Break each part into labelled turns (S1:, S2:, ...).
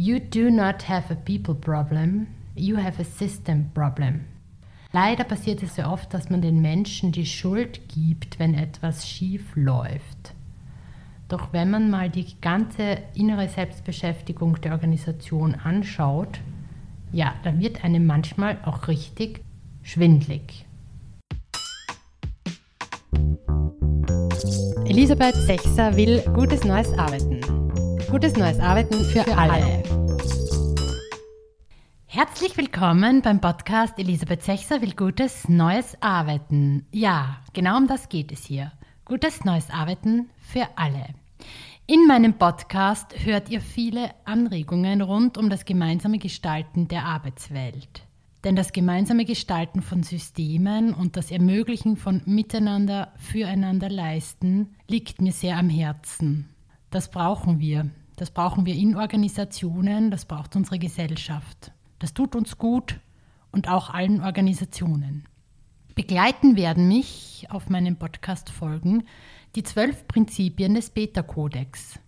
S1: You do not have a people problem, you have a system problem. Leider passiert es sehr oft, dass man den Menschen die Schuld gibt, wenn etwas schief läuft. Doch wenn man mal die ganze innere Selbstbeschäftigung der Organisation anschaut, ja, dann wird einem manchmal auch richtig schwindlig. Elisabeth Sechser will gutes neues Arbeiten. Gutes neues Arbeiten für, alle. Herzlich willkommen beim Podcast Elisabeth Sechser will gutes neues Arbeiten. Ja, genau um das geht es hier. Gutes neues Arbeiten für alle. In meinem Podcast hört ihr viele Anregungen rund um das gemeinsame Gestalten der Arbeitswelt. Denn das gemeinsame Gestalten von Systemen und das Ermöglichen von Miteinander, Füreinander leisten liegt mir sehr am Herzen. Das brauchen wir. Das brauchen wir in Organisationen, das braucht unsere Gesellschaft. Das tut uns gut und auch allen Organisationen. Begleiten werden mich auf meinen Podcast-Folgen die zwölf Prinzipien des Beta-Kodex.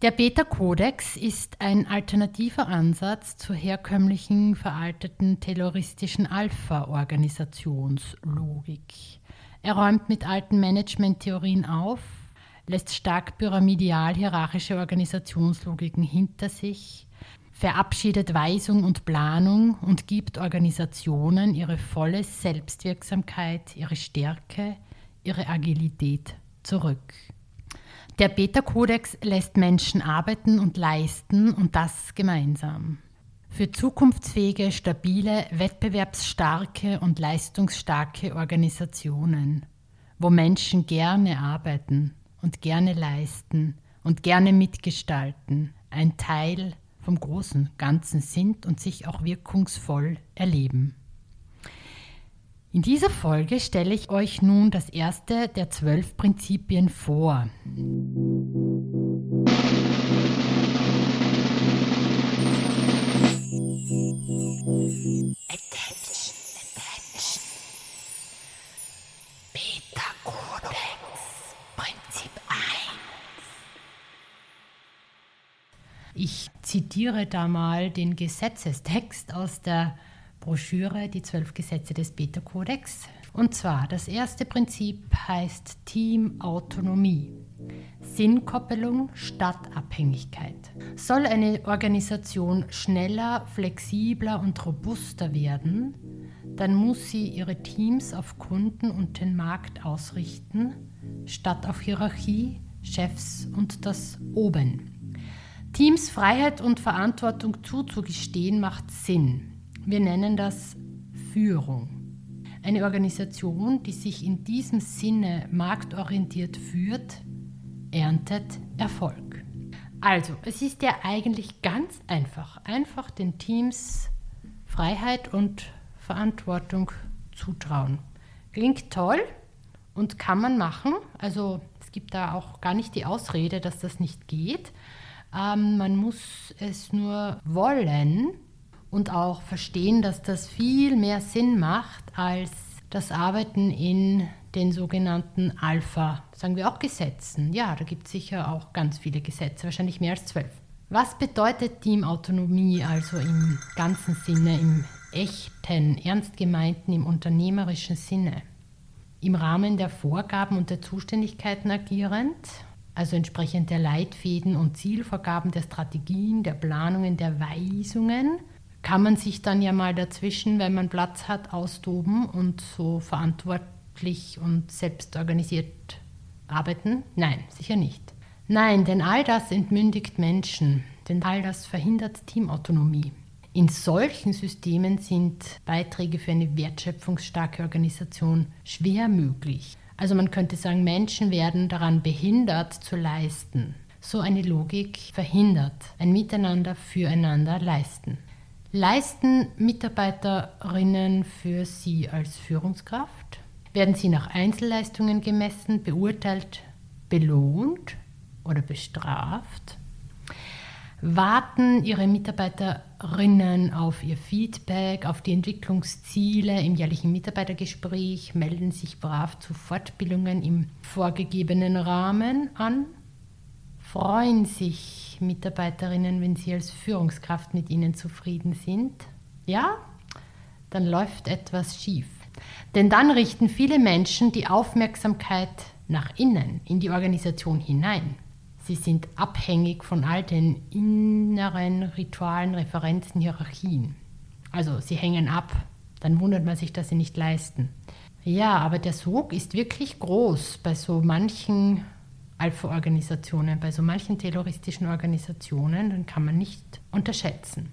S1: Der Beta-Kodex ist ein alternativer Ansatz zur herkömmlichen, veralteten, terroristischen Alpha-Organisationslogik. Er räumt mit alten Management-Theorien auf, lässt stark pyramidal-hierarchische Organisationslogiken hinter sich, verabschiedet Weisung und Planung und gibt Organisationen ihre volle Selbstwirksamkeit, ihre Stärke, ihre Agilität zurück. Der Beta-Kodex lässt Menschen arbeiten und leisten und das gemeinsam. Für zukunftsfähige, stabile, wettbewerbsstarke und leistungsstarke Organisationen, wo Menschen gerne arbeiten und gerne leisten und gerne mitgestalten, ein Teil vom großen Ganzen sind und sich auch wirkungsvoll erleben. In dieser Folge stelle ich euch nun das erste der zwölf Prinzipien vor. Attention. Beta Codex, Prinzip 1. Ich zitiere da mal den Gesetzestext aus der Broschüre Die zwölf Gesetze des Beta-Kodex. Und zwar, das erste Prinzip heißt Teamautonomie. Sinnkoppelung statt Abhängigkeit. Soll eine Organisation schneller, flexibler und robuster werden, dann muss sie ihre Teams auf Kunden und den Markt ausrichten, statt auf Hierarchie, Chefs und das Oben. Teams Freiheit und Verantwortung zuzugestehen macht Sinn. Wir nennen das Führung. Eine Organisation, die sich in diesem Sinne marktorientiert führt, erntet Erfolg. Also, es ist ja eigentlich ganz einfach. Einfach den Teams Freiheit und Verantwortung zutrauen. Klingt toll und kann man machen. Also es gibt da auch gar nicht die Ausrede, dass das nicht geht. Ähm, man muss es nur wollen und auch verstehen, dass das viel mehr Sinn macht als das Arbeiten in den sogenannten Alpha, sagen wir auch Gesetzen. Ja, da gibt es sicher auch ganz viele Gesetze, wahrscheinlich mehr als zwölf. Was bedeutet Teamautonomie also im ganzen Sinne, im echten, ernst gemeinten, im unternehmerischen Sinne? Im Rahmen der Vorgaben und der Zuständigkeiten agierend, also entsprechend der Leitfäden und Zielvorgaben der Strategien, der Planungen, der Weisungen kann man sich dann ja mal dazwischen, wenn man Platz hat, austoben und so verantwortlich und selbst organisiert arbeiten? Nein, sicher nicht. Nein, denn all das entmündigt Menschen, denn all das verhindert Teamautonomie. In solchen Systemen sind Beiträge für eine wertschöpfungsstarke Organisation schwer möglich. Also man könnte sagen, Menschen werden daran behindert zu leisten. So eine Logik verhindert ein Miteinander füreinander leisten. Leisten Mitarbeiterinnen für Sie als Führungskraft? Werden Sie nach Einzelleistungen gemessen, beurteilt, belohnt oder bestraft? Warten Ihre Mitarbeiterinnen auf Ihr Feedback, auf die Entwicklungsziele im jährlichen Mitarbeitergespräch, melden sich brav zu Fortbildungen im vorgegebenen Rahmen an? Freuen sich Mitarbeiterinnen, wenn sie als Führungskraft mit ihnen zufrieden sind? Ja, dann läuft etwas schief. Denn dann richten viele Menschen die Aufmerksamkeit nach innen, in die Organisation hinein. Sie sind abhängig von all den inneren Ritualen, Referenzen, Hierarchien. Also sie hängen ab. Dann wundert man sich, dass sie nicht leisten. Ja, aber der Sog ist wirklich groß bei so manchen Alpha-Organisationen, bei so manchen terroristischen Organisationen, dann kann man nicht unterschätzen.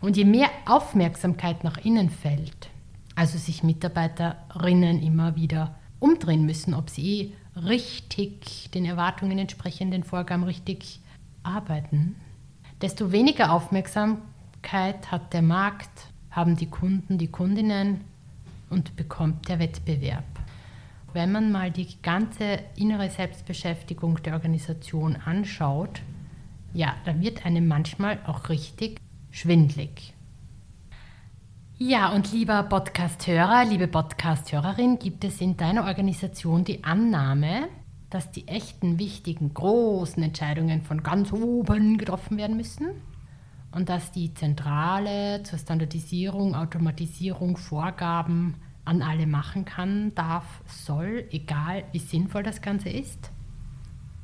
S1: Und je mehr Aufmerksamkeit nach innen fällt, also sich Mitarbeiterinnen immer wieder umdrehen müssen, ob sie eh richtig den Erwartungen entsprechenden Vorgaben richtig arbeiten, desto weniger Aufmerksamkeit hat der Markt, haben die Kunden, die Kundinnen und bekommt der Wettbewerb. Wenn man mal die ganze innere Selbstbeschäftigung der Organisation anschaut, ja, dann wird einem manchmal auch richtig schwindlig. Ja, und lieber Podcast-Hörer, liebe Podcast-Hörerin, gibt es in deiner Organisation die Annahme, dass die echten, wichtigen, großen Entscheidungen von ganz oben getroffen werden müssen und dass die Zentrale zur Standardisierung, Automatisierung, Vorgaben an alle machen kann, darf, soll, egal wie sinnvoll das Ganze ist?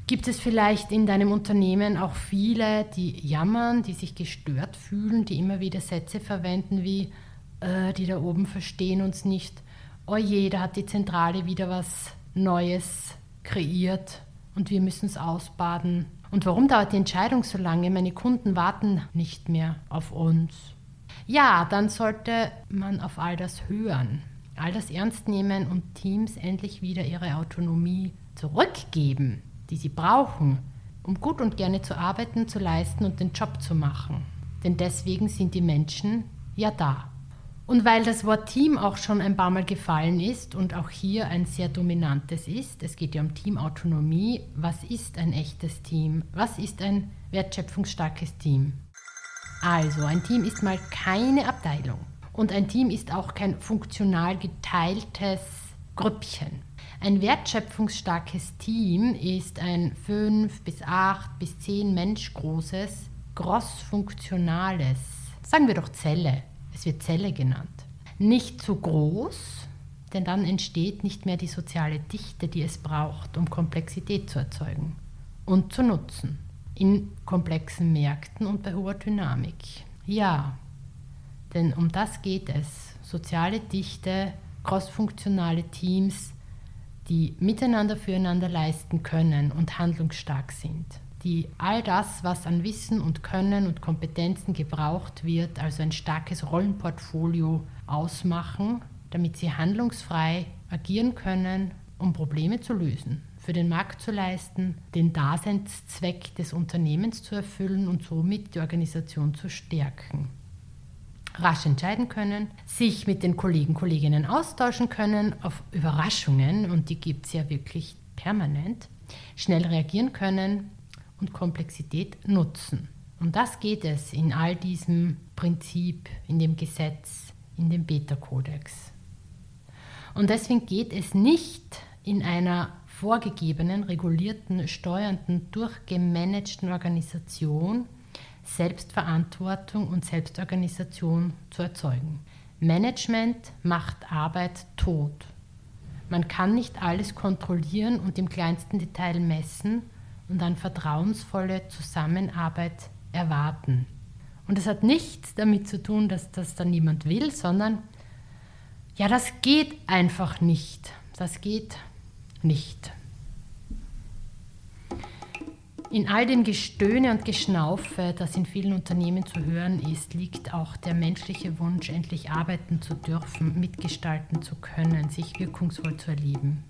S1: Gibt es vielleicht in deinem Unternehmen auch viele, die jammern, die sich gestört fühlen, die immer wieder Sätze verwenden wie äh, die da oben verstehen uns nicht. Oh je, da hat die Zentrale wieder was Neues kreiert und wir müssen es ausbaden. Und warum dauert die Entscheidung so lange? Meine Kunden warten nicht mehr auf uns. Ja, dann sollte man auf all das hören, all das ernst nehmen und Teams endlich wieder ihre Autonomie zurückgeben, die sie brauchen, um gut und gerne zu arbeiten, zu leisten und den Job zu machen. Denn deswegen sind die Menschen ja da. Und weil das Wort Team auch schon ein paar Mal gefallen ist und auch hier ein sehr dominantes ist, es geht ja um Teamautonomie, was ist ein echtes Team? Was ist ein wertschöpfungsstarkes Team? Also, ein Team ist mal keine Abteilung und ein Team ist auch kein funktional geteiltes Grüppchen. Ein wertschöpfungsstarkes Team ist ein fünf bis acht bis zehn Mensch großes, crossfunktionales, sagen wir doch Zelle, es wird Zelle genannt. Nicht zu groß, denn dann entsteht nicht mehr die soziale Dichte, die es braucht, um Komplexität zu erzeugen und zu nutzen. In komplexen Märkten und bei hoher Dynamik. Ja, denn um das geht es. Soziale Dichte, crossfunktionale Teams, die miteinander füreinander leisten können und handlungsstark sind die all das, was an Wissen und Können und Kompetenzen gebraucht wird, also ein starkes Rollenportfolio ausmachen, damit sie handlungsfrei agieren können, um Probleme zu lösen, für den Markt zu leisten, den Daseinszweck des Unternehmens zu erfüllen und somit die Organisation zu stärken. Rasch entscheiden können, sich mit den Kollegen, Kolleginnen austauschen können auf Überraschungen, und die gibt es ja wirklich permanent, schnell reagieren können, und Komplexität nutzen. Um das geht es in all diesem Prinzip, in dem Gesetz, in dem Beta-Kodex. Und deswegen geht es nicht in einer vorgegebenen, regulierten, steuernden, durchgemanagten Organisation Selbstverantwortung und Selbstorganisation zu erzeugen. Management macht Arbeit tot. Man kann nicht alles kontrollieren und im kleinsten Detail messen und an vertrauensvolle Zusammenarbeit erwarten. Und es hat nichts damit zu tun, dass das dann niemand will, sondern ja, das geht einfach nicht. Das geht nicht. In all dem Gestöhne und Geschnaufe, das in vielen Unternehmen zu hören ist, liegt auch der menschliche Wunsch, endlich arbeiten zu dürfen, mitgestalten zu können, sich wirkungsvoll zu erleben.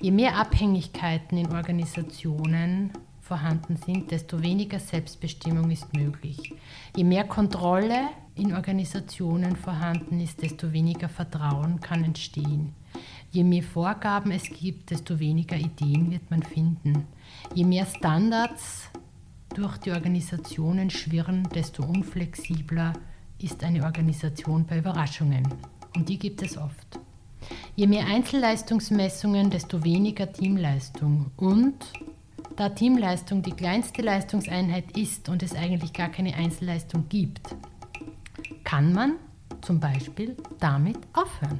S1: Je mehr Abhängigkeiten in Organisationen vorhanden sind, desto weniger Selbstbestimmung ist möglich. Je mehr Kontrolle in Organisationen vorhanden ist, desto weniger Vertrauen kann entstehen. Je mehr Vorgaben es gibt, desto weniger Ideen wird man finden. Je mehr Standards durch die Organisationen schwirren, desto unflexibler ist eine Organisation bei Überraschungen. Und die gibt es oft. Je mehr Einzelleistungsmessungen, desto weniger Teamleistung. Und Da Teamleistung die kleinste Leistungseinheit ist und es eigentlich gar keine Einzelleistung gibt, kann man zum Beispiel damit aufhören.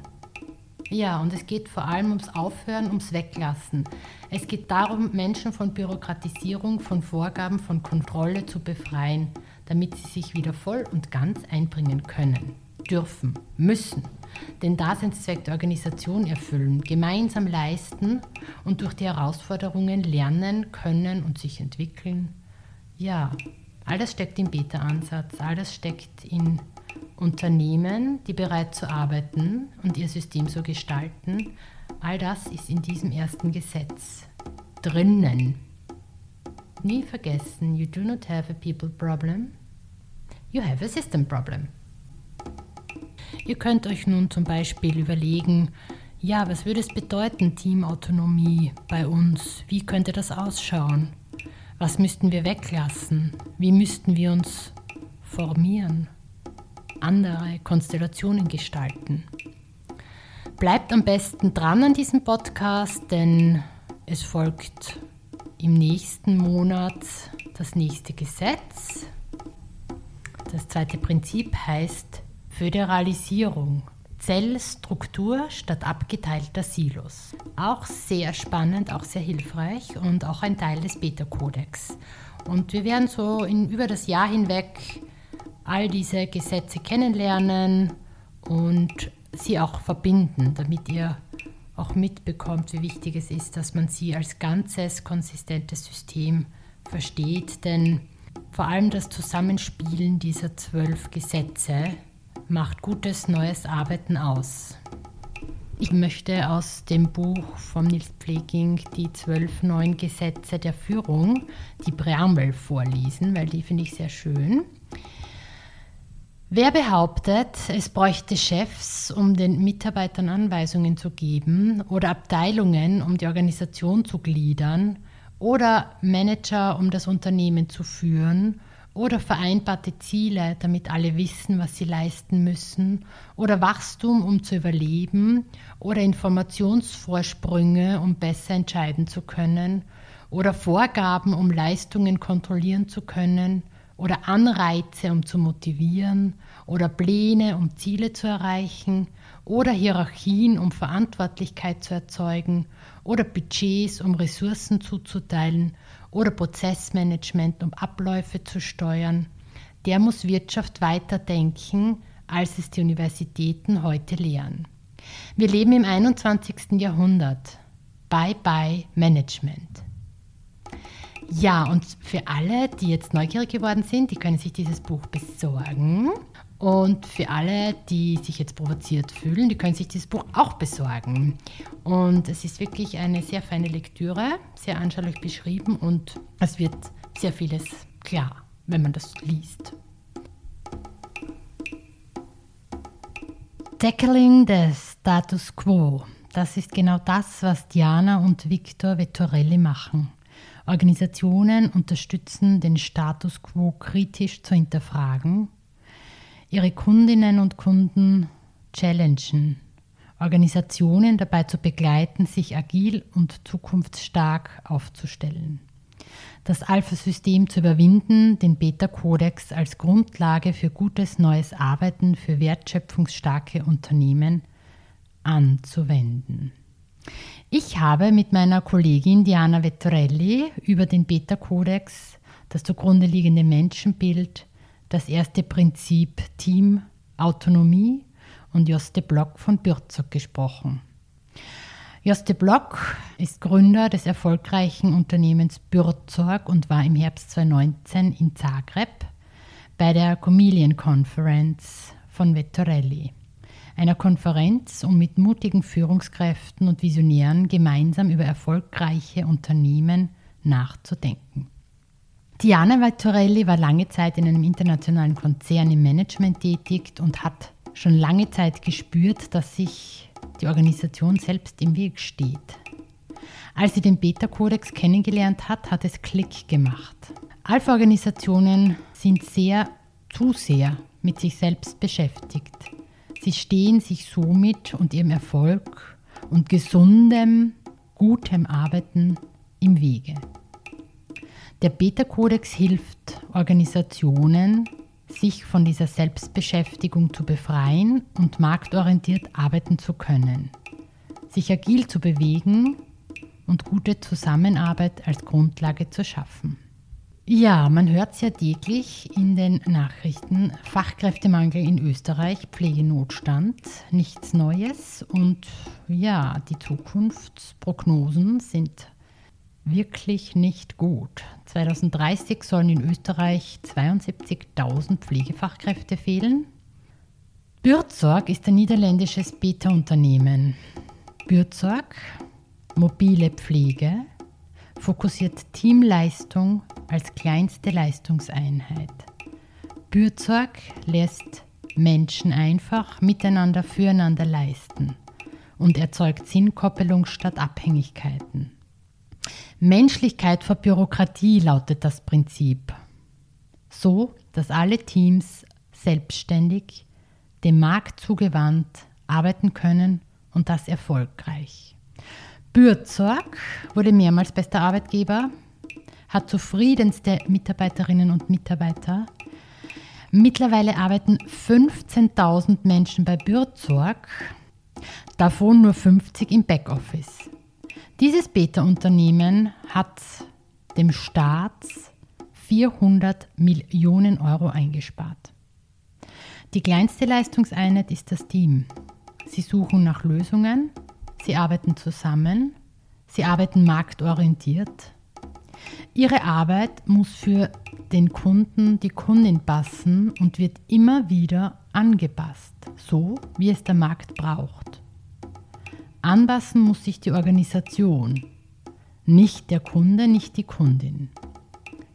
S1: Ja, und es geht vor allem ums Aufhören, ums Weglassen. Es geht darum, Menschen von Bürokratisierung, von Vorgaben, von Kontrolle zu befreien, damit sie sich wieder voll und ganz einbringen können, dürfen, müssen, den Daseinszweck der Organisation erfüllen, gemeinsam leisten und durch die Herausforderungen lernen können und sich entwickeln. Ja, all das steckt im Beta-Ansatz, all das steckt in Unternehmen, die bereit zu arbeiten und ihr System so gestalten, all das ist in diesem ersten Gesetz drinnen. Nie vergessen, you do not have a people problem, you have a system problem. Ihr könnt euch nun zum Beispiel überlegen, ja, was würde es bedeuten, Teamautonomie bei uns? Wie könnte das ausschauen? Was müssten wir weglassen? Wie müssten wir uns formieren? andere Konstellationen gestalten. Bleibt am besten dran an diesem Podcast, denn es folgt im nächsten Monat das nächste Gesetz. Das zweite Prinzip heißt Föderalisierung. Zellstruktur statt abgeteilter Silos. Auch sehr spannend, auch sehr hilfreich und auch ein Teil des Beta-Kodex. Und wir werden so in, über das Jahr hinweg all diese Gesetze kennenlernen und sie auch verbinden, damit ihr auch mitbekommt, wie wichtig es ist, dass man sie als ganzes, konsistentes System versteht. Denn vor allem das Zusammenspielen dieser zwölf Gesetze macht gutes neues Arbeiten aus. Ich möchte aus dem Buch von Nils Pfleging die zwölf neuen Gesetze der Führung, die Präambel vorlesen, weil die finde ich sehr schön. Wer behauptet, es bräuchte Chefs, um den Mitarbeitern Anweisungen zu geben oder Abteilungen, um die Organisation zu gliedern oder Manager, um das Unternehmen zu führen oder vereinbarte Ziele, damit alle wissen, was sie leisten müssen oder Wachstum, um zu überleben oder Informationsvorsprünge, um besser entscheiden zu können oder Vorgaben, um Leistungen kontrollieren zu können – oder Anreize, um zu motivieren oder Pläne, um Ziele zu erreichen oder Hierarchien, um Verantwortlichkeit zu erzeugen oder Budgets, um Ressourcen zuzuteilen oder Prozessmanagement, um Abläufe zu steuern, der muss Wirtschaft weiterdenken, als es die Universitäten heute lehren. Wir leben im 21. Jahrhundert. Bye bye Management. Ja, und für alle, die jetzt neugierig geworden sind, die können sich dieses Buch besorgen. Und für alle, die sich jetzt provoziert fühlen, die können sich dieses Buch auch besorgen. Und es ist wirklich eine sehr feine Lektüre, sehr anschaulich beschrieben und es wird sehr vieles klar, wenn man das liest. Tackling the Status Quo. Das ist genau das, was Diana und Victor Vettorelli machen. Organisationen unterstützen, den Status quo kritisch zu hinterfragen, ihre Kundinnen und Kunden challengen, Organisationen dabei zu begleiten, sich agil und zukunftsstark aufzustellen. Das Alpha-System zu überwinden, den Beta-Kodex als Grundlage für gutes neues Arbeiten für wertschöpfungsstarke Unternehmen anzuwenden. Ich habe mit meiner Kollegin Diana Vettorelli über den Beta-Kodex, das zugrunde liegende Menschenbild, das erste Prinzip Team, Autonomie und Joste Block von Bürzog gesprochen. Joste Block ist Gründer des erfolgreichen Unternehmens Bürzog und war im Herbst 2019 in Zagreb bei der Chameleon Conference von Vettorelli einer Konferenz, um mit mutigen Führungskräften und Visionären gemeinsam über erfolgreiche Unternehmen nachzudenken. Diana Valtorelli war lange Zeit in einem internationalen Konzern im Management tätig und hat schon lange Zeit gespürt, dass sich die Organisation selbst im Weg steht. Als sie den Beta-Kodex kennengelernt hat, hat es Klick gemacht. Alpha-Organisationen sind sehr, zu sehr mit sich selbst beschäftigt. Sie stehen sich somit und ihrem Erfolg und gesundem, gutem Arbeiten im Wege. Der Beta-Kodex hilft Organisationen, sich von dieser Selbstbeschäftigung zu befreien und marktorientiert arbeiten zu können, sich agil zu bewegen und gute Zusammenarbeit als Grundlage zu schaffen. Ja, man hört es ja täglich in den Nachrichten. Fachkräftemangel in Österreich, Pflegenotstand, nichts Neues. Und ja, die Zukunftsprognosen sind wirklich nicht gut. 2030 sollen in Österreich 72.000 Pflegefachkräfte fehlen. Bürzorg ist ein niederländisches Beta-Unternehmen. Bürzorg, mobile Pflege, fokussiert Teamleistung als kleinste Leistungseinheit. Bürzorg lässt Menschen einfach miteinander füreinander leisten und erzeugt Sinnkoppelung statt Abhängigkeiten. Menschlichkeit vor Bürokratie lautet das Prinzip. So, dass alle Teams selbstständig, dem Markt zugewandt arbeiten können und das erfolgreich. Bürzorg wurde mehrmals bester Arbeitgeber, hat zufriedenste Mitarbeiterinnen und Mitarbeiter. Mittlerweile arbeiten 15.000 Menschen bei Bürzorg, davon nur 50 im Backoffice. Dieses Beta-Unternehmen hat dem Staat 400 Millionen Euro eingespart. Die kleinste Leistungseinheit ist das Team. Sie suchen nach Lösungen, sie arbeiten zusammen, sie arbeiten marktorientiert Ihre Arbeit muss für den Kunden, die Kundin passen und wird immer wieder angepasst, so wie es der Markt braucht. Anpassen muss sich die Organisation, nicht der Kunde, nicht die Kundin.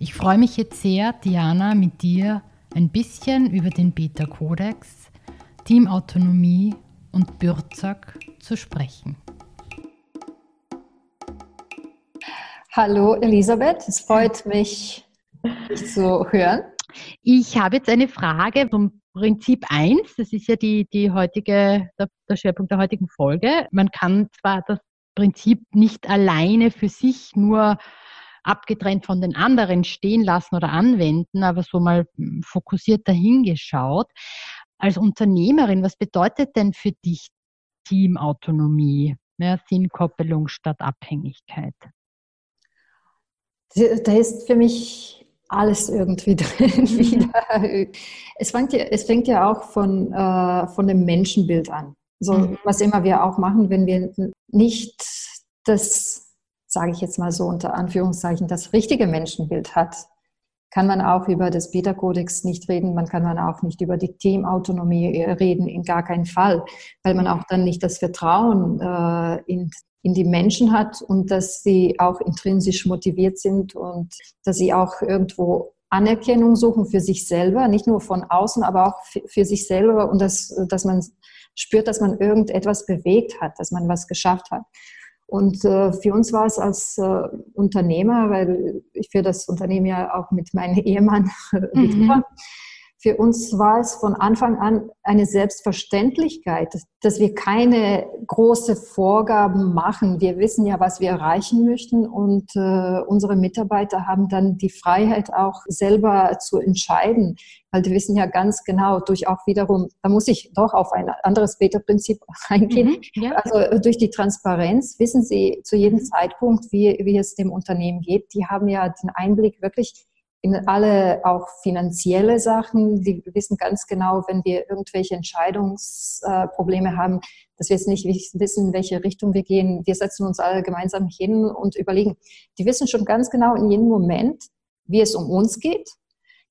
S1: Ich freue mich jetzt sehr, Diana, mit dir ein bisschen über den Beta-Kodex, Teamautonomie und Bürzak zu sprechen.
S2: Hallo Elisabeth, es freut mich, dich zu hören.
S1: Ich habe jetzt eine Frage zum Prinzip 1. Das ist ja die, die heutige, der, der Schwerpunkt der heutigen Folge. Man kann zwar das Prinzip nicht alleine für sich nur abgetrennt von den anderen stehen lassen oder anwenden, aber so mal fokussiert dahingeschaut. Als Unternehmerin, was bedeutet denn für dich Teamautonomie? Mehr Sinnkoppelung statt Abhängigkeit?
S2: Da ist für mich alles irgendwie drin wieder. Es fängt ja, es fängt ja auch von, äh, von dem Menschenbild an. So, mhm. was immer wir auch machen, wenn wir nicht das, sage ich jetzt mal so unter Anführungszeichen, das richtige Menschenbild hat, kann man auch über das Beta-Kodex nicht reden, man kann man auch nicht über die Teamautonomie reden, in gar keinen Fall, weil man auch dann nicht das Vertrauen äh, in in die Menschen hat und dass sie auch intrinsisch motiviert sind und dass sie auch irgendwo Anerkennung suchen für sich selber, nicht nur von außen, aber auch für sich selber und dass, dass man spürt, dass man irgendetwas bewegt hat, dass man was geschafft hat. Und äh, für uns war es als äh, Unternehmer, weil ich für das Unternehmen ja auch mit meinem Ehemann mhm. Für uns war es von Anfang an eine Selbstverständlichkeit, dass wir keine große Vorgaben machen. Wir wissen ja, was wir erreichen möchten und äh, unsere Mitarbeiter haben dann die Freiheit auch selber zu entscheiden, weil die wissen ja ganz genau durch auch wiederum, da muss ich doch auf ein anderes Beta-Prinzip eingehen. Mhm, ja. Also durch die Transparenz wissen sie zu jedem mhm. Zeitpunkt, wie, wie es dem Unternehmen geht. Die haben ja den Einblick wirklich in alle auch finanzielle Sachen. Die wissen ganz genau, wenn wir irgendwelche Entscheidungsprobleme haben, dass wir jetzt nicht wissen, in welche Richtung wir gehen. Wir setzen uns alle gemeinsam hin und überlegen. Die wissen schon ganz genau in jedem Moment, wie es um uns geht,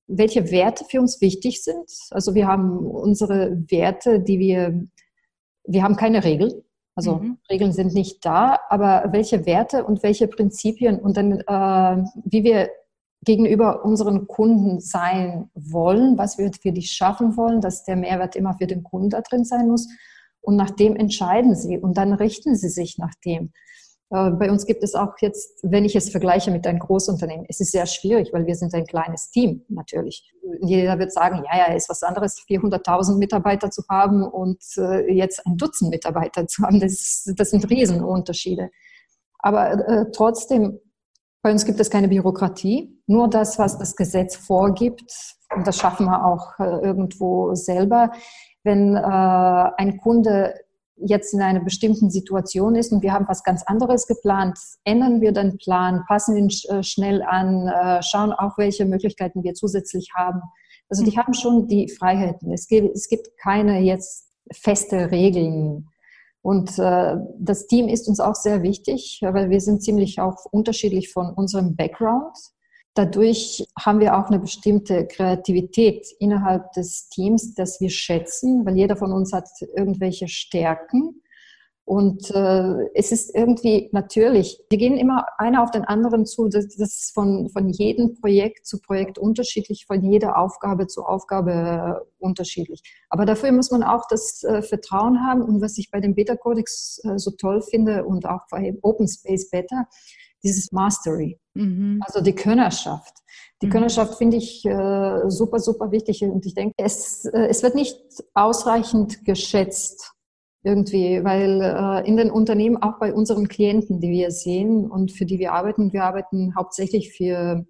S2: welche Werte für uns wichtig sind. Also wir haben unsere Werte, die wir, wir haben keine Regeln. Also mhm. Regeln sind nicht da, aber welche Werte und welche Prinzipien und dann, äh, wie wir gegenüber unseren Kunden sein wollen, was wir für die schaffen wollen, dass der Mehrwert immer für den Kunden da drin sein muss. Und nach dem entscheiden sie und dann richten sie sich nach dem. Äh, bei uns gibt es auch jetzt, wenn ich es vergleiche mit einem Großunternehmen, es ist sehr schwierig, weil wir sind ein kleines Team natürlich. Jeder wird sagen, ja, ja, ist was anderes, 400.000 Mitarbeiter zu haben und äh, jetzt ein Dutzend Mitarbeiter zu haben. Das, das sind Riesenunterschiede. Aber äh, trotzdem Bei uns gibt es keine Bürokratie, nur das, was das Gesetz vorgibt. Und das schaffen wir auch äh, irgendwo selber. Wenn äh, ein Kunde jetzt in einer bestimmten Situation ist und wir haben was ganz anderes geplant, ändern wir den Plan, passen ihn äh, schnell an, äh, schauen auch, welche Möglichkeiten wir zusätzlich haben. Also die mhm. haben schon die Freiheiten. Es gibt, es gibt keine jetzt feste Regeln. Und äh, das Team ist uns auch sehr wichtig, weil wir sind ziemlich auch unterschiedlich von unserem Background. Dadurch haben wir auch eine bestimmte Kreativität innerhalb des Teams, das wir schätzen, weil jeder von uns hat irgendwelche Stärken. Und äh, es ist irgendwie natürlich, wir gehen immer einer auf den anderen zu. Das, das ist von, von jedem Projekt zu Projekt unterschiedlich, von jeder Aufgabe zu Aufgabe äh, unterschiedlich. Aber dafür muss man auch das äh, Vertrauen haben. Und was ich bei dem Beta-Codex äh, so toll finde und auch bei Open Space Beta, dieses Mastery, mhm. also die Könnerschaft. Die mhm. Könnerschaft finde ich äh, super, super wichtig. Und ich denke, es, äh, es wird nicht ausreichend geschätzt irgendwie, weil äh, in den Unternehmen, auch bei unseren Klienten, die wir sehen und für die wir arbeiten, wir arbeiten hauptsächlich für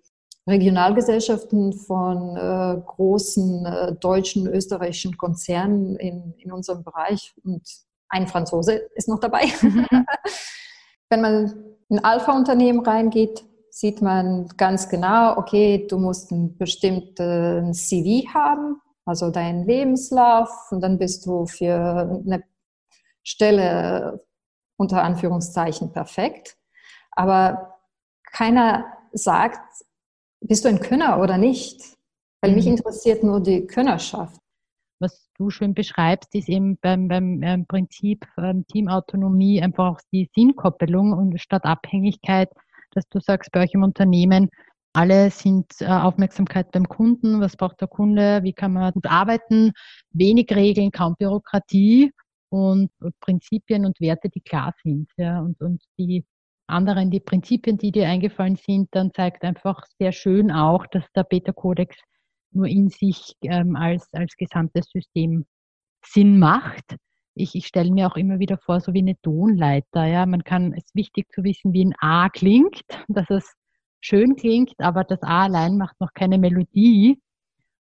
S2: Regionalgesellschaften von äh, großen äh, deutschen, österreichischen Konzernen in, in unserem Bereich und ein Franzose ist noch dabei. Mhm. Wenn man in Alpha-Unternehmen reingeht, sieht man ganz genau, okay, du musst einen bestimmten CV haben, also deinen Lebenslauf und dann bist du für eine Stelle unter Anführungszeichen perfekt. Aber keiner sagt, bist du ein Könner oder nicht? Weil mich mhm. interessiert nur die Könnerschaft.
S1: Was du schön beschreibst, ist eben beim, beim ähm, Prinzip ähm, Teamautonomie einfach auch die Sinnkoppelung und statt Abhängigkeit, dass du sagst, bei euch im Unternehmen, alle sind äh, Aufmerksamkeit beim Kunden, was braucht der Kunde, wie kann man gut arbeiten, wenig Regeln, kaum Bürokratie und Prinzipien und Werte, die klar sind. Ja, und, und die anderen, die Prinzipien, die dir eingefallen sind, dann zeigt einfach sehr schön auch, dass der Beta-Kodex nur in sich ähm, als, als gesamtes System Sinn macht. Ich, ich stelle mir auch immer wieder vor, so wie eine Tonleiter. Ja, man kann, es ist wichtig zu wissen, wie ein A klingt, dass es schön klingt, aber das A allein macht noch keine Melodie.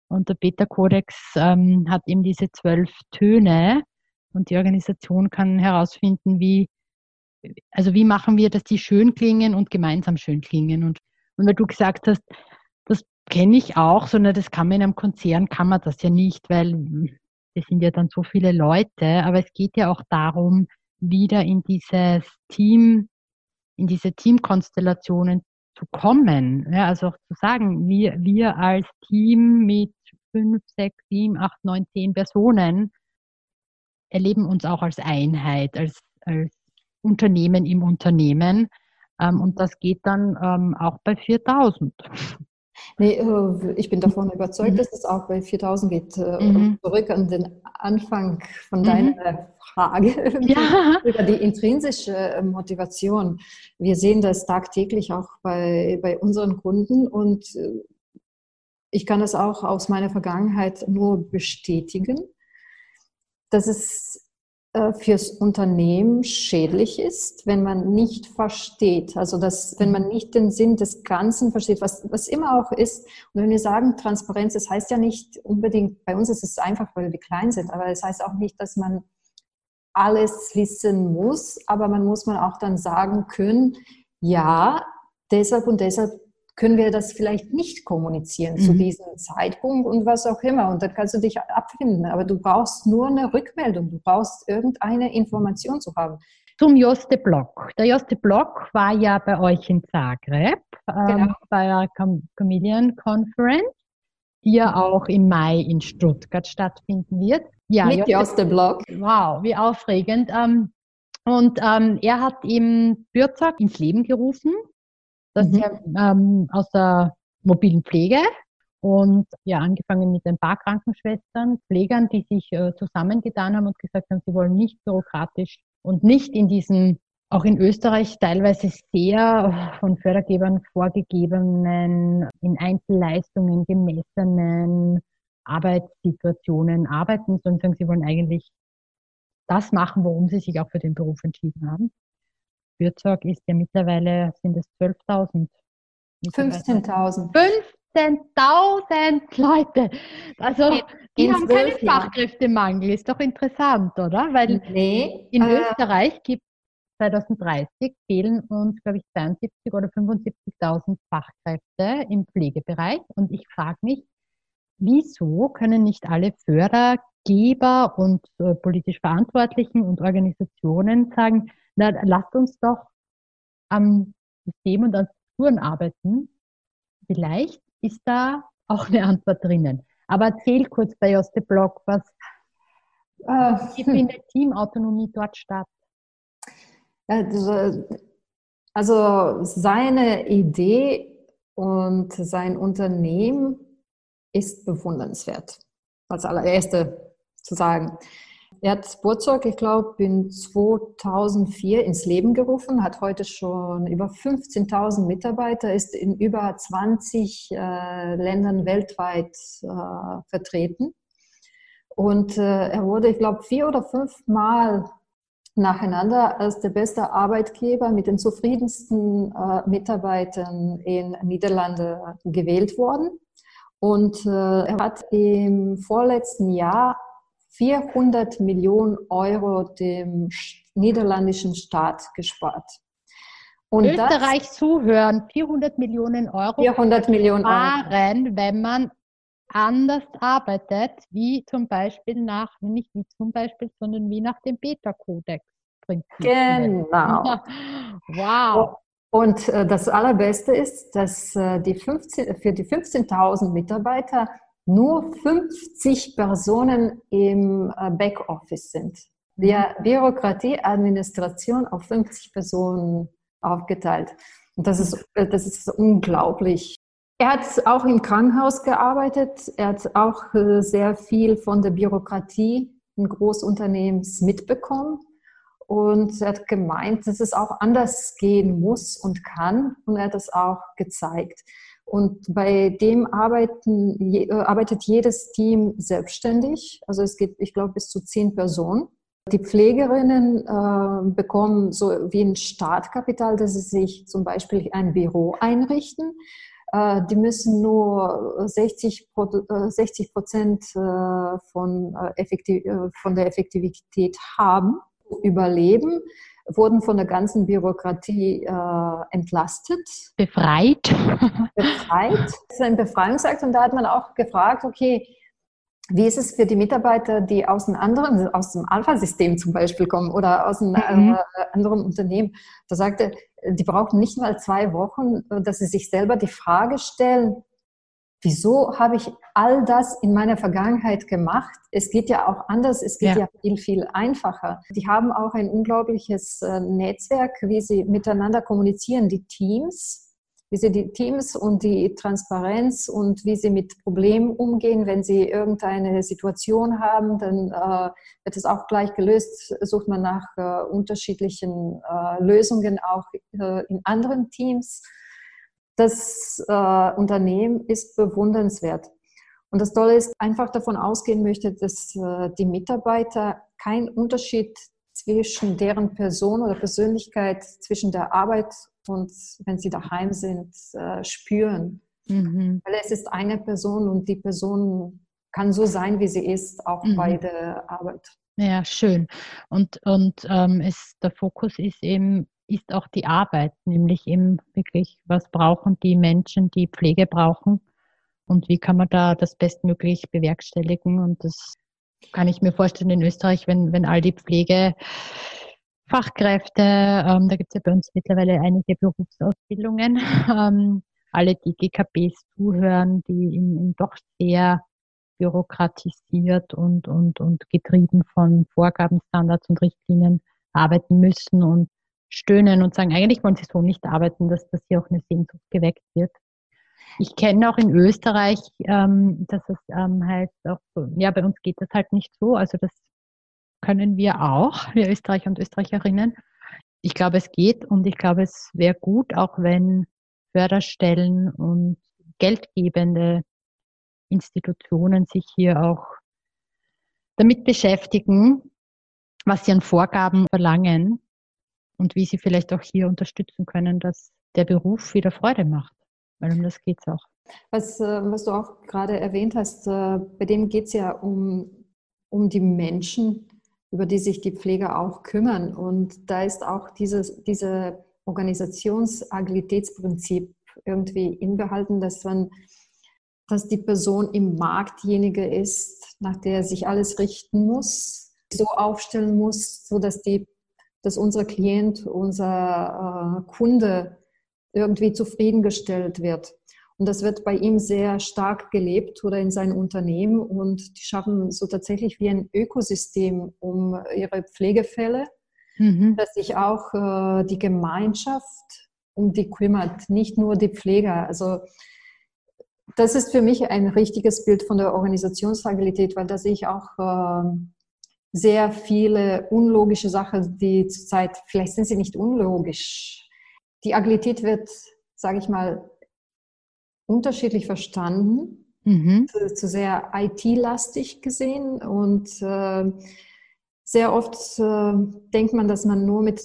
S1: Und der Beta-Kodex ähm, hat eben diese zwölf Töne, und die Organisation kann herausfinden, wie, also wie machen wir, dass die schön klingen und gemeinsam schön klingen. Und, und weil du gesagt hast, das kenne ich auch, sondern das kann man in einem Konzern, kann man das ja nicht, weil es sind ja dann so viele Leute, aber es geht ja auch darum, wieder in dieses Team, in diese Teamkonstellationen zu kommen. Ja, also auch zu sagen, wir, wir als Team mit fünf, sechs, sieben, acht, neun, zehn Personen erleben uns auch als Einheit, als, als Unternehmen im Unternehmen. Ähm, und das geht dann ähm, auch bei 4000.
S2: Nee, äh, ich bin davon überzeugt, mhm. dass es auch bei 4000 geht. Äh, mhm. Zurück an den Anfang von deiner mhm. Frage ja. über die intrinsische äh, Motivation. Wir sehen das tagtäglich auch bei, bei unseren Kunden und ich kann das auch aus meiner Vergangenheit nur bestätigen dass es äh, fürs Unternehmen schädlich ist, wenn man nicht versteht, also dass, wenn man nicht den Sinn des Ganzen versteht, was, was immer auch ist. Und wenn wir sagen Transparenz, das heißt ja nicht unbedingt, bei uns ist es einfach, weil wir klein sind, aber es das heißt auch nicht, dass man alles wissen muss, aber man muss man auch dann sagen können, ja, deshalb und deshalb können wir das vielleicht nicht kommunizieren mhm. zu diesem Zeitpunkt und was auch immer. Und dann kannst du dich abfinden. Aber du brauchst nur eine Rückmeldung. Du brauchst irgendeine Information zu haben.
S1: Zum Joste Block. Der Joste Block war ja bei euch in Zagreb ähm, genau. bei der Com Comedian Conference, die ja auch im Mai in Stuttgart stattfinden wird.
S2: Ja, Mit Joste, Joste Block.
S1: Wow, wie aufregend. Ähm, und ähm, er hat eben Bürzak ins Leben gerufen das mhm. ja ähm, aus der mobilen Pflege und ja, angefangen mit ein paar Krankenschwestern, Pflegern, die sich äh, zusammengetan haben und gesagt haben, sie wollen nicht bürokratisch und nicht in diesen, auch in Österreich teilweise sehr von Fördergebern vorgegebenen, in Einzelleistungen gemessenen Arbeitssituationen arbeiten, sondern sagen, sie wollen eigentlich das machen, worum sie sich auch für den Beruf entschieden haben. Bürzog ist ja mittlerweile, sind es 12.000
S2: 15.000.
S1: 15.000 Leute. Also die in haben keinen Fachkräftemangel. Ist doch interessant, oder? Weil nee, in äh, Österreich gibt 2030 fehlen uns, glaube ich, 72 oder 75.000 Fachkräfte im Pflegebereich. Und ich frage mich, wieso können nicht alle Fördergeber und äh, politisch Verantwortlichen und Organisationen sagen, na, lasst uns doch am System und an Strukturen arbeiten. Vielleicht ist da auch eine Antwort drinnen. Aber erzähl kurz bei Joste Blog, was äh, wie findet Teamautonomie dort statt?
S2: Also seine Idee und sein Unternehmen ist bewundernswert. Als allererste zu sagen. Er hat Burzeug, ich glaube, in 2004 ins Leben gerufen, hat heute schon über 15.000 Mitarbeiter, ist in über 20 äh, Ländern weltweit äh, vertreten. Und äh, er wurde, ich glaube, vier oder fünf Mal nacheinander als der beste Arbeitgeber mit den zufriedensten äh, Mitarbeitern in Niederlande gewählt worden. Und äh, er hat im vorletzten Jahr 400 Millionen Euro dem niederländischen Staat gespart.
S1: Und Österreich das, zuhören, 400 Millionen Euro
S2: 400 Millionen
S1: sparen, Euro. wenn man anders arbeitet, wie zum Beispiel nach, nicht wie zum Beispiel, sondern wie nach dem Beta-Kodex.
S2: Genau. wow. Und äh, das Allerbeste ist, dass äh, die 15, für die 15.000 Mitarbeiter nur 50 Personen im äh, Backoffice sind. Die mhm. Bürokratie, Administration auf 50 Personen aufgeteilt. Und das ist, das ist unglaublich. Er hat auch im Krankenhaus gearbeitet. Er hat auch sehr viel von der Bürokratie in Großunternehmens mitbekommen. Und er hat gemeint, dass es auch anders gehen muss und kann. Und er hat das auch gezeigt. Und bei dem arbeiten, äh, arbeitet jedes Team selbstständig. Also es geht, ich glaube, bis zu zehn Personen. Die Pflegerinnen äh, bekommen so wie ein Startkapital, dass sie sich zum Beispiel ein Büro einrichten. Äh, die müssen nur 60 äh, Prozent äh, von, effektiv, von der Effektivität haben überleben, wurden von der ganzen Bürokratie äh, entlastet.
S1: Befreit.
S2: Befreit. Das ist ein Befreiungsakt und da hat man auch gefragt, okay, wie ist es für die Mitarbeiter, die aus einem anderen, aus dem Alpha-System zum Beispiel kommen oder aus einem mhm. äh, anderen Unternehmen? Da sagte, die brauchen nicht mal zwei Wochen, dass sie sich selber die Frage stellen, wieso habe ich all das in meiner Vergangenheit gemacht? Es geht ja auch anders, es geht ja, ja viel, viel einfacher. Die haben auch ein unglaubliches äh, Netzwerk, wie sie miteinander kommunizieren, die Teams, wie sie die Teams und die Transparenz und wie sie mit Problemen umgehen. Wenn sie irgendeine Situation haben, dann äh, wird es auch gleich gelöst. Sucht man nach äh, unterschiedlichen äh, Lösungen auch äh, in anderen Teams das äh, Unternehmen ist bewundernswert. Und das Tolle ist, einfach davon ausgehen möchte, dass äh, die Mitarbeiter keinen Unterschied zwischen deren Person oder Persönlichkeit, zwischen der Arbeit und wenn sie daheim sind, äh, spüren. Mhm. Weil es ist eine Person und die Person kann so sein, wie sie ist, auch mhm. bei der Arbeit.
S1: Ja, schön. Und, und ähm, es, der Fokus ist eben ist auch die Arbeit, nämlich eben wirklich, was brauchen die Menschen, die Pflege brauchen und wie kann man da das bestmöglich bewerkstelligen. Und das kann ich mir vorstellen in Österreich, wenn, wenn all die Pflegefachkräfte, ähm, da gibt es ja bei uns mittlerweile einige Berufsausbildungen, ähm, alle die GKBs zuhören, die in, in doch sehr bürokratisiert und, und, und getrieben von Vorgaben, Standards und Richtlinien arbeiten müssen und stöhnen und sagen, eigentlich wollen sie so nicht arbeiten, dass das hier auch eine Sehnsucht geweckt wird. Ich kenne auch in Österreich, ähm, dass es ähm, heißt, auch ja, bei uns geht das halt nicht so. Also das können wir auch, wir Österreicher und Österreicherinnen. Ich glaube, es geht und ich glaube, es wäre gut, auch wenn Förderstellen und geldgebende Institutionen sich hier auch damit beschäftigen, was sie an Vorgaben verlangen, und wie Sie vielleicht auch hier unterstützen können, dass der Beruf wieder Freude macht.
S3: Weil um das geht es auch.
S2: Was, äh, was du auch gerade erwähnt hast, äh, bei dem geht es ja um, um die Menschen, über die sich die Pfleger auch kümmern. Und da ist auch dieses diese Organisationsagilitätsprinzip irgendwie inbehalten, dass man, dass die Person im Markt diejenige ist, nach der sich alles richten muss, so aufstellen muss, so dass die, dass unser Klient, unser äh, Kunde irgendwie zufriedengestellt wird. Und das wird bei ihm sehr stark gelebt oder in seinem Unternehmen. Und die schaffen so tatsächlich wie ein Ökosystem um ihre Pflegefälle, mhm. dass sich auch äh, die Gemeinschaft um die kümmert, nicht nur die Pfleger. Also das ist für mich ein richtiges Bild von der Organisationsagilität, weil da sehe ich auch äh, sehr viele unlogische Sachen, die zurzeit, vielleicht sind sie nicht unlogisch. Die Agilität wird, sage ich mal, unterschiedlich verstanden, mhm. zu, zu, sehr IT-lastig gesehen und äh, sehr oft äh, denkt man, dass man nur mit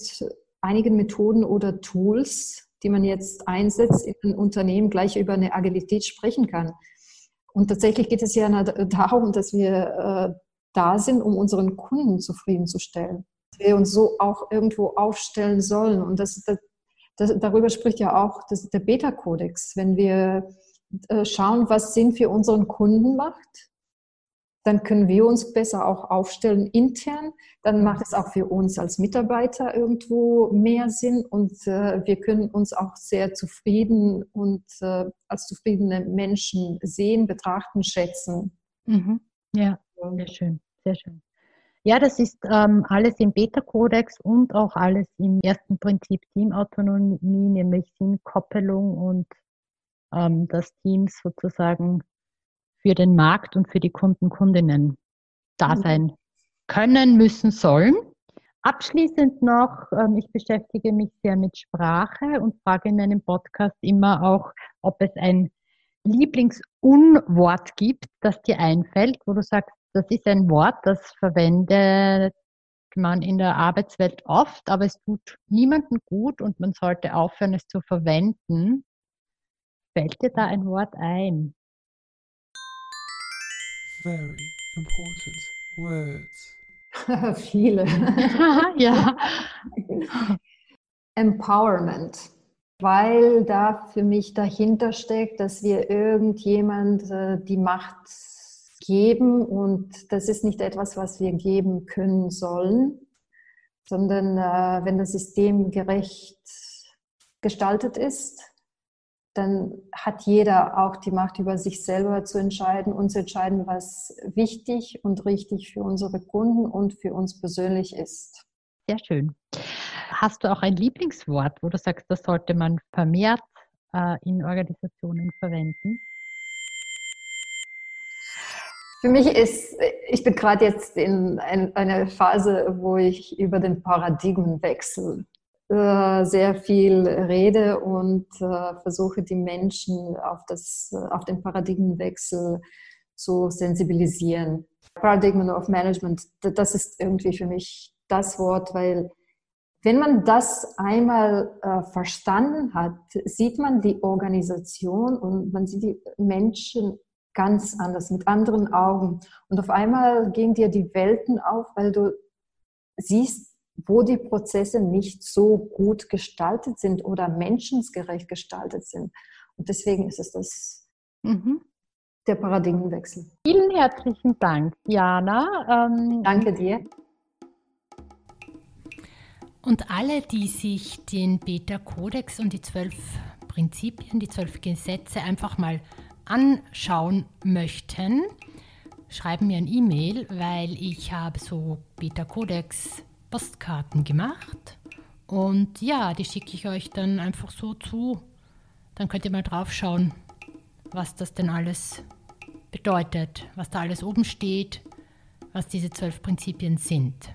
S2: einigen Methoden oder Tools, die man jetzt einsetzt in einem Unternehmen, gleich über eine Agilität sprechen kann. Und tatsächlich geht es ja darum, dass wir äh, da sind, um unseren Kunden zufriedenzustellen. Wir uns so auch irgendwo aufstellen sollen. Und das, das, das, darüber spricht ja auch das, der Beta-Kodex. Wenn wir äh, schauen, was Sinn für unseren Kunden macht, dann können wir uns besser auch aufstellen intern. Dann macht es auch für uns als Mitarbeiter irgendwo mehr Sinn und äh, wir können uns auch sehr zufrieden und äh, als zufriedene Menschen sehen, betrachten, schätzen.
S3: Mhm. Ja, sehr schön, sehr schön. Ja, das ist ähm, alles im Beta-Kodex und auch alles im ersten Prinzip Teamautonomie, nämlich Teamkoppelung und ähm, dass Teams sozusagen für den Markt und für die Kunden, Kundinnen da mhm. sein können, müssen, sollen. Abschließend noch, ähm, ich beschäftige mich sehr mit Sprache und frage in meinem Podcast immer auch, ob es ein Lieblingsunwort gibt, das dir einfällt, wo du sagst, das ist ein Wort, das verwendet man in der Arbeitswelt oft, aber es tut niemandem gut und man sollte aufhören, es zu verwenden. Fällt dir da ein Wort ein?
S2: Very important words. Viele. ja. Empowerment weil da für mich dahinter steckt, dass wir irgendjemand äh, die Macht geben und das ist nicht etwas, was wir geben können sollen, sondern äh, wenn das System gerecht gestaltet ist, dann hat jeder auch die Macht über sich selber zu entscheiden und zu entscheiden, was wichtig und richtig für unsere Kunden und für uns persönlich ist.
S3: Sehr schön. Hast du auch ein Lieblingswort, wo du sagst, das sollte man vermehrt äh, in Organisationen verwenden?
S2: Für mich ist, ich bin gerade jetzt in ein, einer Phase, wo ich über den Paradigmenwechsel äh, sehr viel rede und äh, versuche die Menschen auf, das, auf den Paradigmenwechsel zu sensibilisieren. Paradigmen of Management, das ist irgendwie für mich das Wort, weil wenn man das einmal äh, verstanden hat, sieht man die Organisation und man sieht die Menschen ganz anders, mit anderen Augen. Und auf einmal gehen dir die Welten auf, weil du siehst, wo die Prozesse nicht so gut gestaltet sind oder menschensgerecht gestaltet sind. Und deswegen ist es das, mhm. der Paradigmenwechsel.
S3: Vielen herzlichen Dank, Jana.
S2: Ähm, Danke dir.
S1: Und alle, die sich den Beta-Kodex und die zwölf Prinzipien, die zwölf Gesetze einfach mal anschauen möchten, schreiben mir ein E-Mail, weil ich habe so Beta-Kodex Postkarten gemacht. Und ja, die schicke ich euch dann einfach so zu. Dann könnt ihr mal drauf schauen, was das denn alles bedeutet, was da alles oben steht, was diese zwölf Prinzipien sind.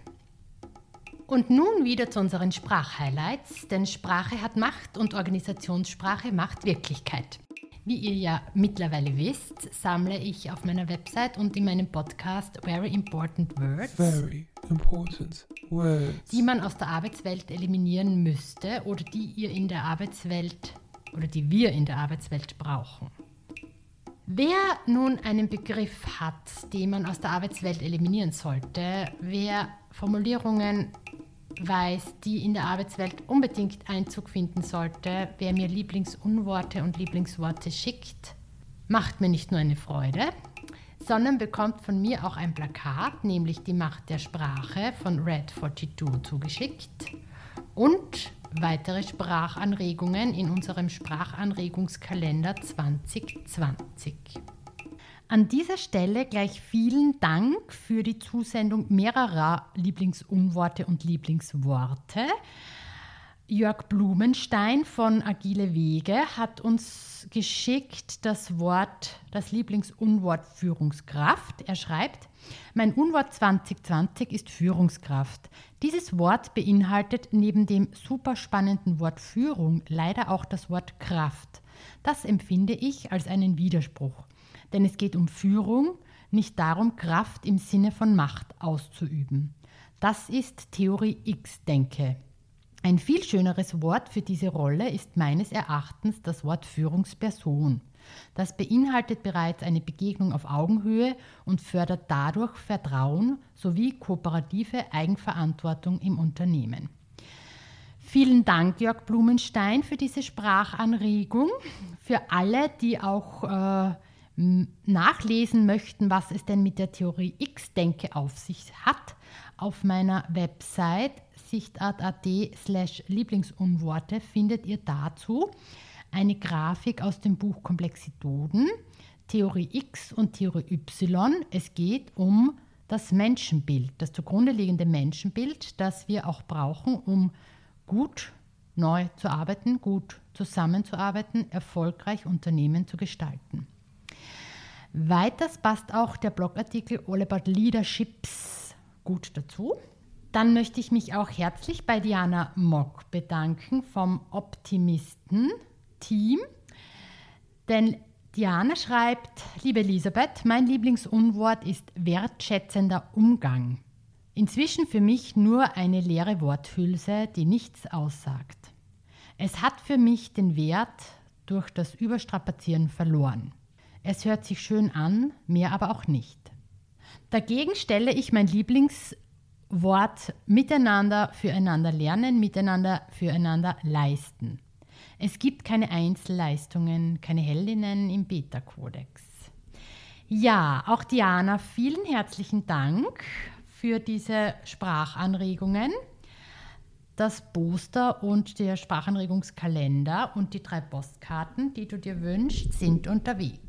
S1: Und nun wieder zu unseren Sprachhighlights, denn Sprache hat Macht und Organisationssprache macht Wirklichkeit. Wie ihr ja mittlerweile wisst, sammle ich auf meiner Website und in meinem Podcast Very Important Words, Very important words. die man aus der Arbeitswelt eliminieren müsste oder die ihr in der Arbeitswelt oder die wir in der Arbeitswelt brauchen. Wer nun einen Begriff hat, den man aus der Arbeitswelt eliminieren sollte, wer Formulierungen weiß, die in der Arbeitswelt unbedingt Einzug finden sollte, wer mir Lieblingsunworte und Lieblingsworte schickt, macht mir nicht nur eine Freude, sondern bekommt von mir auch ein Plakat, nämlich die Macht der Sprache von Red 42 zugeschickt und weitere Sprachanregungen in unserem Sprachanregungskalender 2020. An dieser Stelle gleich vielen Dank für die Zusendung mehrerer Lieblingsunworte und Lieblingsworte. Jörg Blumenstein von Agile Wege hat uns geschickt das Wort, das Lieblingsunwort Führungskraft. Er schreibt, mein Unwort 2020 ist Führungskraft. Dieses Wort beinhaltet neben dem super spannenden Wort Führung leider auch das Wort Kraft. Das empfinde ich als einen Widerspruch, denn es geht um Führung, nicht darum, Kraft im Sinne von Macht auszuüben. Das ist Theorie X-Denke. Ein viel schöneres Wort für diese Rolle ist meines Erachtens das Wort Führungsperson. Das beinhaltet bereits eine Begegnung auf Augenhöhe und fördert dadurch Vertrauen sowie kooperative Eigenverantwortung im Unternehmen. Vielen Dank, Jörg Blumenstein, für diese Sprachanregung. Für alle, die auch äh, nachlesen möchten, was es denn mit der Theorie X-Denke auf sich hat, auf meiner Website sichtart.at slash Lieblingsunworte findet ihr dazu eine Grafik aus dem Buch Komplexitoden, Theorie X und Theorie Y. Es geht um das Menschenbild, das zugrunde liegende Menschenbild, das wir auch brauchen, um gut neu zu arbeiten, gut zusammenzuarbeiten, erfolgreich Unternehmen zu gestalten. Weiters passt auch der Blogartikel All About Leaderships gut dazu. Dann möchte ich mich auch herzlich bei Diana Mock bedanken vom Optimisten-Team. Denn Diana schreibt, liebe Elisabeth, mein Lieblingsunwort ist wertschätzender Umgang. Inzwischen für mich nur eine leere Worthülse, die nichts aussagt. Es hat für mich den Wert durch das Überstrapazieren verloren. Es hört sich schön an, mehr aber auch nicht. Dagegen stelle ich mein Lieblings Wort miteinander, füreinander lernen, miteinander, füreinander leisten. Es gibt keine Einzelleistungen, keine Heldinnen im Beta-Kodex. Ja, auch Diana, vielen herzlichen Dank für diese Sprachanregungen. Das Poster und der Sprachanregungskalender und die drei Postkarten, die du dir wünschst, sind unterwegs.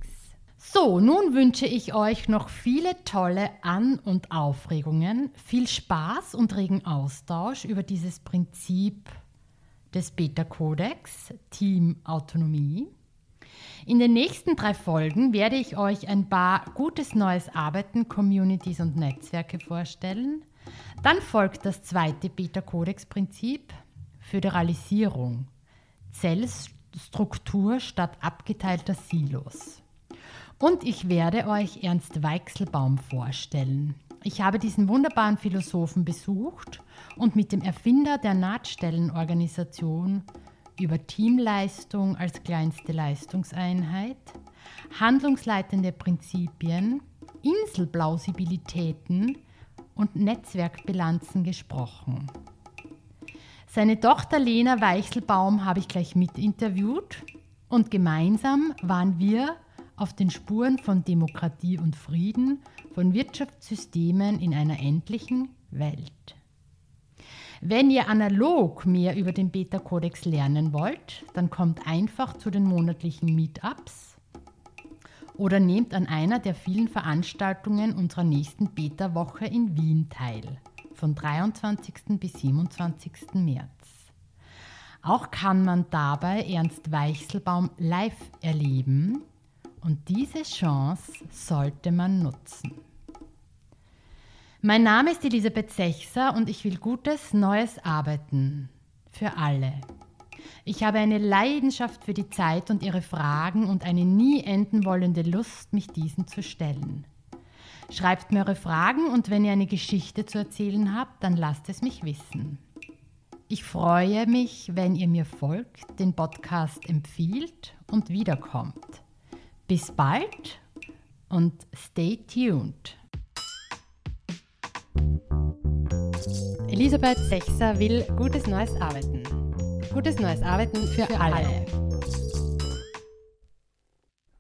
S1: So, nun wünsche ich euch noch viele tolle An- und Aufregungen, viel Spaß und regen Austausch über dieses Prinzip des Beta-Kodex, Team Autonomie. In den nächsten drei Folgen werde ich euch ein paar gutes neues Arbeiten, Communities und Netzwerke vorstellen. Dann folgt das zweite Beta-Kodex-Prinzip, Föderalisierung, Zellstruktur statt abgeteilter Silos. Und ich werde euch Ernst Weichselbaum vorstellen. Ich habe diesen wunderbaren Philosophen besucht und mit dem Erfinder der Nahtstellenorganisation über Teamleistung als kleinste Leistungseinheit, handlungsleitende Prinzipien, Inselplausibilitäten und Netzwerkbilanzen gesprochen. Seine Tochter Lena Weichselbaum habe ich gleich mit interviewt und gemeinsam waren wir auf den Spuren von Demokratie und Frieden, von Wirtschaftssystemen in einer endlichen Welt. Wenn ihr analog mehr über den Beta-Kodex lernen wollt, dann kommt einfach zu den monatlichen Meetups oder nehmt an einer der vielen Veranstaltungen unserer nächsten Beta-Woche in Wien teil, von 23. bis 27. März. Auch kann man dabei Ernst Weichselbaum live erleben, und diese Chance sollte man nutzen. Mein Name ist Elisabeth Sechser und ich will gutes, neues Arbeiten für alle. Ich habe eine Leidenschaft für die Zeit und ihre Fragen und eine nie enden wollende Lust, mich diesen zu stellen. Schreibt mir eure Fragen und wenn ihr eine Geschichte zu erzählen habt, dann lasst es mich wissen. Ich freue mich, wenn ihr mir folgt, den Podcast empfiehlt und wiederkommt. Bis bald und stay tuned. Elisabeth Sechser will gutes neues Arbeiten. Gutes neues Arbeiten für, alle.